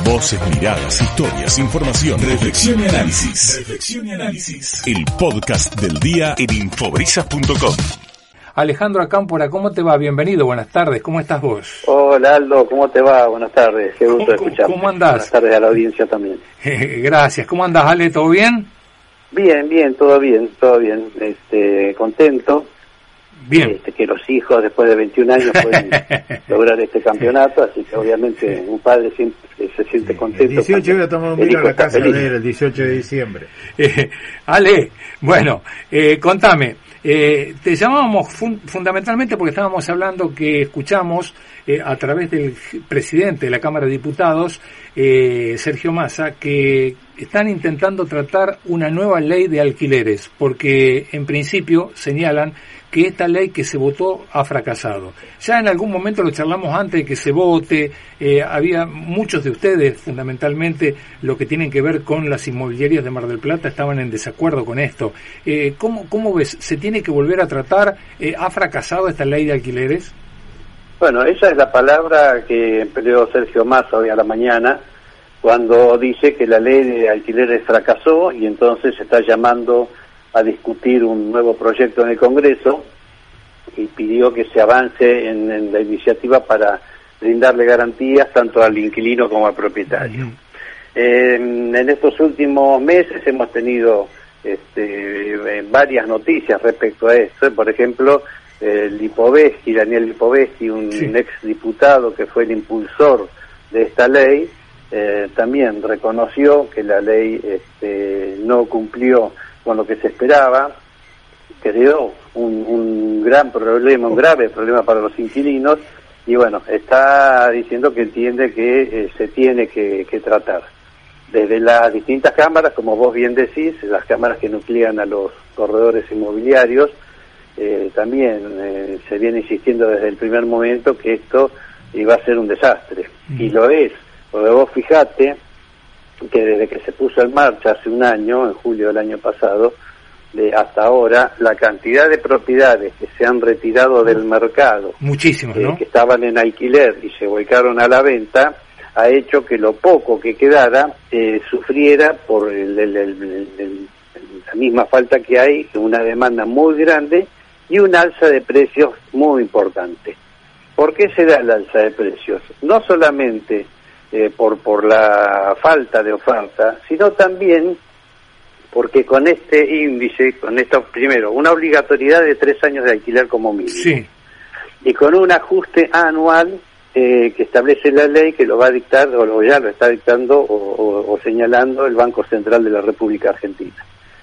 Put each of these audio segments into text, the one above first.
Voces, miradas, historias, información, reflexión y análisis. Reflexión y análisis. El podcast del día en infobrisas.com. Alejandro Acámpora, ¿cómo te va? Bienvenido, buenas tardes, ¿cómo estás vos? Hola Aldo, ¿cómo te va? Buenas tardes, qué gusto escucharte. ¿Cómo andás? Buenas tardes a la audiencia también. Gracias, ¿cómo andás Ale? ¿Todo bien? Bien, bien, todo bien, todo bien, este, contento. Bien. Este, que los hijos después de 21 años pueden lograr este campeonato, así que obviamente un padre siempre se siente contento. El 18 voy a tomar un vino a la casa feliz. de él, el 18 de diciembre. Eh, Ale, bueno, eh, contame, eh, te llamábamos fun- fundamentalmente porque estábamos hablando que escuchamos eh, a través del presidente de la Cámara de Diputados, eh, Sergio Massa, que están intentando tratar una nueva ley de alquileres, porque en principio señalan que esta ley que se votó ha fracasado. Ya en algún momento lo charlamos antes de que se vote, eh, había muchos de ustedes, fundamentalmente lo que tienen que ver con las inmobiliarias de Mar del Plata, estaban en desacuerdo con esto. Eh, ¿cómo, ¿Cómo ves? ¿Se tiene que volver a tratar? Eh, ¿Ha fracasado esta ley de alquileres? Bueno, esa es la palabra que empleó Sergio Massa hoy a la mañana cuando dice que la ley de alquileres fracasó y entonces se está llamando a discutir un nuevo proyecto en el Congreso y pidió que se avance en, en la iniciativa para brindarle garantías tanto al inquilino como al propietario. Eh, en estos últimos meses hemos tenido este, eh, varias noticias respecto a esto. Por ejemplo, eh, Lipovetsky, Daniel Lipovetsky, un Sí. ex diputado que fue el impulsor de esta ley, eh, también reconoció que la ley este, no cumplió con lo que se esperaba, creó un, un gran problema, un grave problema para los inquilinos y bueno, está diciendo que entiende que eh, se tiene que, que tratar. Desde las distintas cámaras, como vos bien decís, las cámaras que nuclean a los corredores inmobiliarios, eh, también eh, se viene insistiendo desde el primer momento que esto iba a ser un desastre. Y lo es, porque vos fijate que desde que se puso en marcha hace un año, en julio del año pasado, de hasta ahora, la cantidad de propiedades que se han retirado del mercado, Muchísimos, eh, ¿no? que estaban en alquiler y se volcaron a la venta, ha hecho que lo poco que quedara eh, sufriera por el- la misma falta que hay, una demanda muy grande y un alza de precios muy importante. ¿Por qué se da el alza de precios? No solamente eh, por, por la falta de oferta, sino también porque con este índice, con esto, primero, una obligatoriedad de tres años de alquiler como mínimo Sí, y con un ajuste anual eh, que establece la ley que lo va a dictar o ya lo está dictando o, o- o señalando el Banco Central de la República Argentina.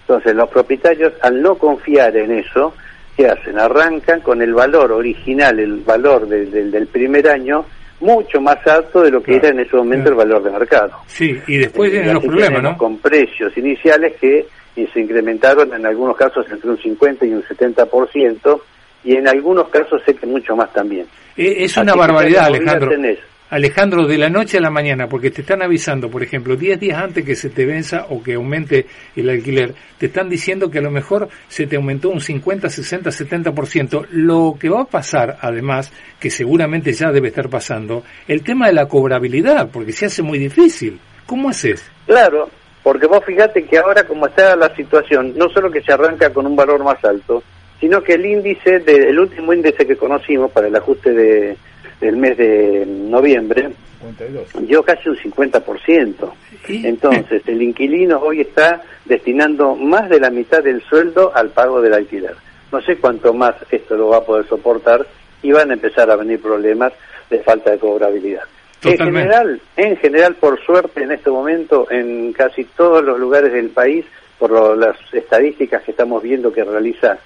Entonces los propietarios al no confiar en eso, ¿qué hacen? Arrancan con el valor original, el valor del- del- del primer año, mucho más alto de lo que Claro, era en ese momento claro. el valor de mercado. sí, y después vienen los problemas, ¿no? Con precios iniciales que se incrementaron en algunos casos entre un 50 y un 70%, y en algunos casos sé que mucho más también. Eh, es una barbaridad, Alejandro. tenés. Alejandro, de la noche a la mañana, porque te están avisando, por ejemplo, 10 días antes que se te venza o que aumente el alquiler, te están diciendo que a lo mejor se te aumentó un 50, 60, 70%. Lo que va a pasar, además, que seguramente ya debe estar pasando, el tema de la cobrabilidad, porque se hace muy difícil. ¿Cómo haces? Claro, porque vos fíjate que ahora como está la situación, no solo que se arranca con un valor más alto, sino que el índice, de, el último índice que conocimos para el ajuste de, del mes de noviembre, 52. dio casi un 50%. Y- Entonces, el inquilino hoy está destinando más de la mitad del sueldo al pago del alquiler. No sé cuánto más esto lo va a poder soportar y van a empezar a venir problemas de falta de cobrabilidad. En general, en general, por suerte, en este momento, en casi todos los lugares del país, por lo- las estadísticas que estamos viendo que realiza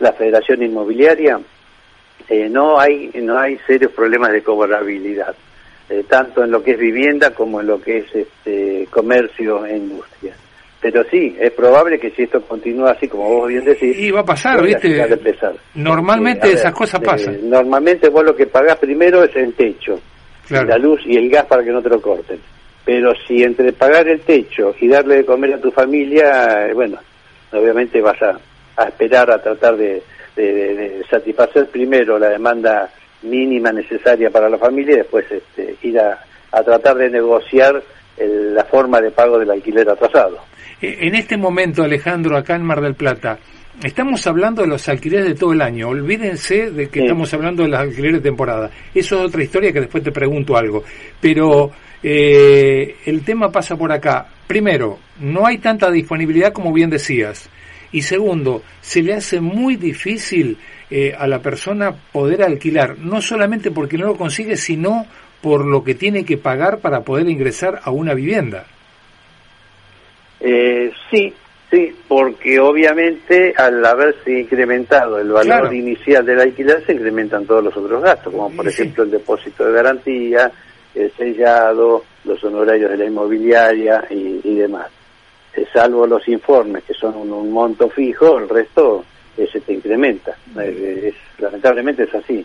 la Federación Inmobiliaria, eh, no hay no hay serios problemas de cobrabilidad, eh, tanto en lo que es vivienda como en lo que es este, comercio e industria. Pero sí, es probable que si esto continúa así, como vos bien decís, Y va a pasar, ¿viste? a. Normalmente a esas cosas eh, pasan. normalmente vos lo que pagás primero es el techo, Claro. la luz y el gas para que no te lo corten. Pero si entre pagar el techo y darle de comer a tu familia, eh, bueno, obviamente vas a, a esperar a tratar de, de- satisfacer primero la demanda mínima necesaria para la familia y después este, ir a a tratar de negociar el- la forma de pago del alquiler atrasado. Eh, En este momento, Alejandro, acá en Mar del Plata, estamos hablando de los alquileres de todo el año. Olvídense de que Sí. estamos hablando de los alquileres de temporada. Eso es otra historia que después te pregunto algo. Pero eh, el tema pasa por acá. Primero, no hay tanta disponibilidad como bien decías. Y segundo, se le hace muy difícil eh, a la persona poder alquilar, no solamente porque no lo consigue, sino por lo que tiene que pagar para poder ingresar a una vivienda. Eh, sí, sí, porque obviamente al haberse incrementado el valor Claro. inicial del alquiler se incrementan todos los otros gastos, como por Sí, sí. ejemplo el depósito de garantía, el sellado, los honorarios de la inmobiliaria y, y demás. Eh, salvo los informes que son un, un monto fijo, el resto eh, se te incrementa. Eh, es- lamentablemente es así.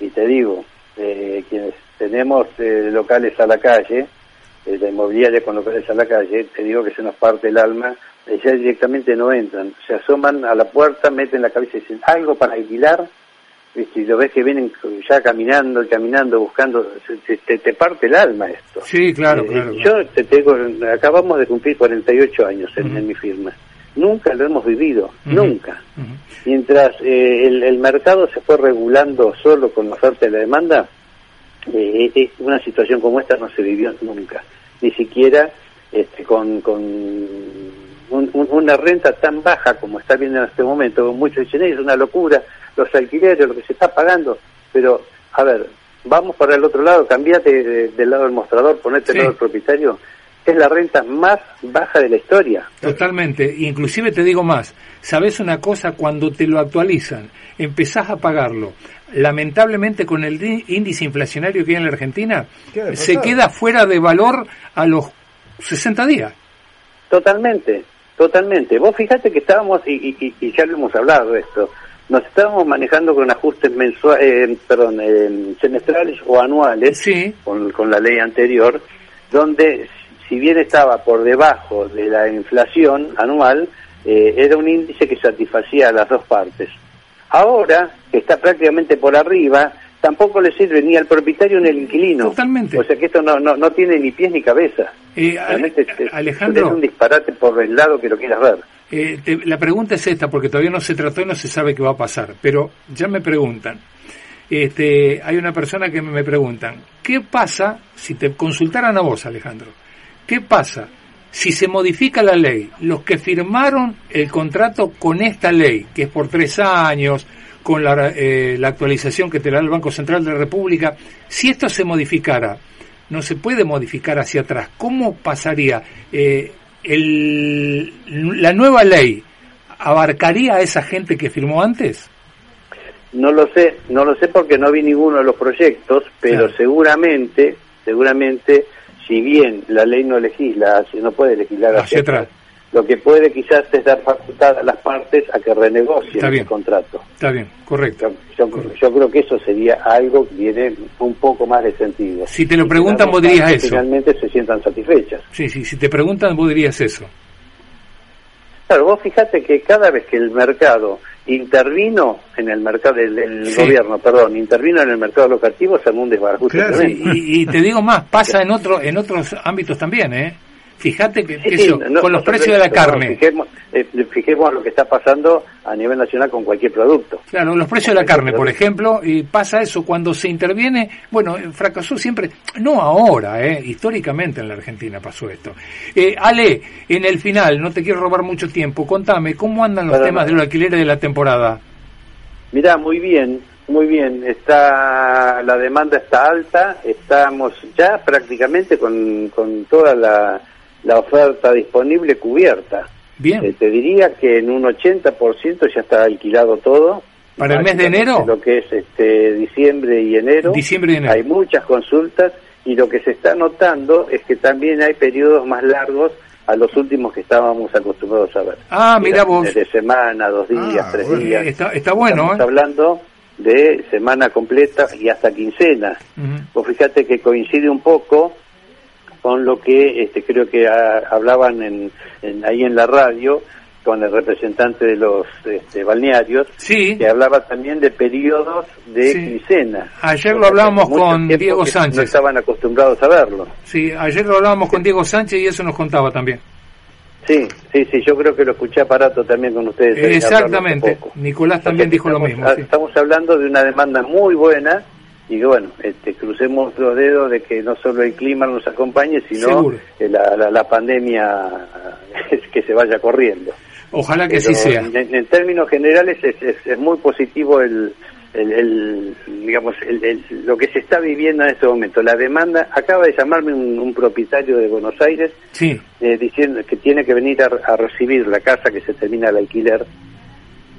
Y te digo, eh, quienes tenemos eh, locales a la calle, eh, la inmobiliaria con locales a la calle, te digo que se nos parte el alma, ya directamente no entran, se asoman a la puerta, meten la cabeza y dicen algo para alquilar. Y lo ves que vienen ya caminando y caminando, buscando, se- te, te- te parte el alma esto. Sí, claro, Eh, claro. Yo te digo, acabamos de cumplir 48 años en, Ujú. en mi firma. Nunca lo hemos vivido, nunca. Mientras eh, el, el mercado se fue regulando solo con la oferta y la demanda, eh, eh, una situación como esta no se vivió nunca, ni siquiera este, con, con un- un- una renta tan baja como está viendo en este momento. Muchos dicen, "Eh, es una locura, los alquileres, lo que se está pagando, pero a ver, vamos para el otro lado, cambiate de- del lado del mostrador, ponete Sí. del lado del propietario. Es la renta más baja de la historia. Totalmente. Inclusive te digo más. ¿Sabes una cosa? Cuando te lo actualizan, empezás a pagarlo. Lamentablemente con el di- índice inflacionario que hay en la Argentina, se queda fuera de valor a los 60 días. Totalmente, totalmente. Vos fijate que estábamos, y, y- y- y ya lo hemos hablado de esto, nos estábamos manejando con ajustes mensuales, perdón, eh, semestrales o anuales Sí, con, con la ley anterior, donde si bien estaba por debajo de la inflación anual, eh, era un índice que satisfacía a las dos partes. Ahora, que está prácticamente por arriba, tampoco le sirve ni al propietario ni al inquilino. Totalmente. O sea que esto no, no, no tiene ni pies ni cabeza. Eh, Alejandro. es un disparate por el lado que lo quieras ver. Eh, te- la pregunta es esta, porque todavía no se trató y no se sabe qué va a pasar, pero ya me preguntan. Este, hay una persona que me preguntan, ¿qué pasa si te consultaran a vos, Alejandro? ¿Qué pasa si se modifica la ley? Los que firmaron el contrato con esta ley, que es por tres años, con la, eh, la actualización que te da el Banco Central de la República, si esto se modificara, no se puede modificar hacia atrás. ¿Cómo pasaría? Eh, el, ¿La nueva ley abarcaría a esa gente que firmó antes? No lo sé, no lo sé porque no vi ninguno de los proyectos, pero Claro. seguramente, seguramente, si bien la ley no legisla, no puede legislar Hacia hacia atrás. atrás, lo que puede quizás es dar facultad a las partes a que renegocien el contrato. Está bien, correcto. Yo, yo- yo creo que eso sería algo que tiene un poco más de sentido. Si te lo preguntan, vos dirías eso. Finalmente se sientan satisfechas. Sí, sí, si te preguntan, vos dirías eso. Claro, vos fíjate que cada vez que el mercado intervino en el mercado, el, el Sí. gobierno, perdón, intervino en el mercado locativo, se armó un desbarajuste Claro, tremendo. Y, y te digo más, pasa en otro, en otros ámbitos también, ¿eh? Fíjate que, Sí, no, con los no, precios de la carne. Fijemos, eh, fijemos lo que está pasando a nivel nacional con cualquier producto. Claro, los precios de la carne, por ejemplo, y pasa eso cuando se interviene, bueno, eh, fracasó siempre, no ahora, eh, históricamente en la Argentina pasó esto. Eh, Ale, en el final, no te quiero robar mucho tiempo, contame, ¿cómo andan los Para temas nada. de los alquileres de la temporada? Mirá, muy bien, muy bien. Está la demanda está alta, estamos ya prácticamente con, con toda la, la oferta disponible cubierta. Bien, Eh, te diría que en un 80% ya está alquilado todo. ¿Para el mes de enero? Lo que es este diciembre y enero. diciembre y enero. Hay muchas consultas y lo que se está notando es que también hay periodos más largos a los últimos que estábamos acostumbrados a ver. Ah, mira vos. De semana, dos días, Ah, tres días. Está, está bueno, Estamos ¿eh? hablando de semana completa y hasta quincena. Ujú. Vos fíjate que coincide un poco con lo que este, creo que ah, hablaban en, en- ahí en la radio, con el representante de los este, balnearios, Sí. que hablaba también de periodos de Sí. quincena. Ayer lo hablábamos con Diego Sánchez. No estaban acostumbrados a verlo. Sí, ayer lo hablábamos con Diego Sánchez y eso nos contaba también. Sí, sí, sí, yo creo que lo escuché aparato también con ustedes. ahí, Exactamente. Nicolás también dijo lo mismo, a- sí. Estamos hablando de una demanda muy buena y que, bueno, este, crucemos los dedos de que no solo el clima nos acompañe, sino la, la, la pandemia que se vaya corriendo. Ojalá que Pero así sea. En, en términos generales es, es- es muy positivo el, el, el, digamos el- el- lo que se está viviendo en este momento. La demanda acaba de llamarme un, un propietario de Buenos Aires Sí, eh, diciendo que tiene que venir a, a recibir la casa que se termina el alquiler,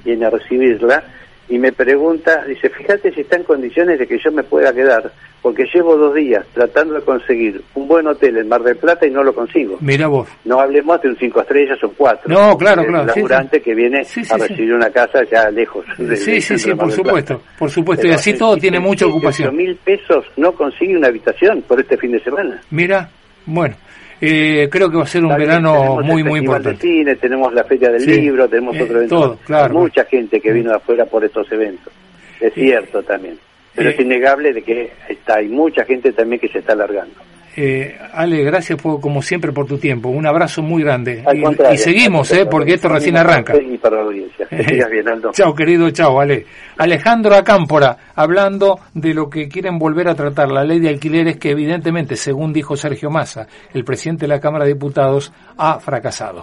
viene a recibirla y me pregunta, dice, fíjate si está en condiciones de que yo me pueda quedar, porque llevo dos días tratando de conseguir un buen hotel en Mar del Plata y no lo consigo. mira vos. No hablemos de un cinco estrellas o cuatro. No, claro, claro, sí, laburante sí. que viene Sí, a recibir una casa ya lejos. del- Sí, sí, sí, de por supuesto, por supuesto. Y Pero así el- todo tiene mucha ocupación. mil pesos no consigue una habitación por este fin de semana. Mira, bueno, eh, creo que va a ser un verano muy, muy importante. cine, tenemos la Feria del Sí, Libro, tenemos eh, otro evento. todo, claro. Mucha gente que vino de afuera por estos eventos. Es cierto también. Pero es innegable de que está, hay mucha gente también que se está alargando. Eh, Ale, gracias por, como siempre por tu tiempo. Un abrazo muy grande. Al Y, seguimos, eh, porque esto recién arranca. Y para la audiencia. Bien, Aldo. Chao, querido, chao, Ale. Alejandro Acámpora, hablando de lo que quieren volver a tratar, la ley de alquileres que evidentemente, según dijo Sergio Massa, el presidente de la Cámara de Diputados, ha fracasado.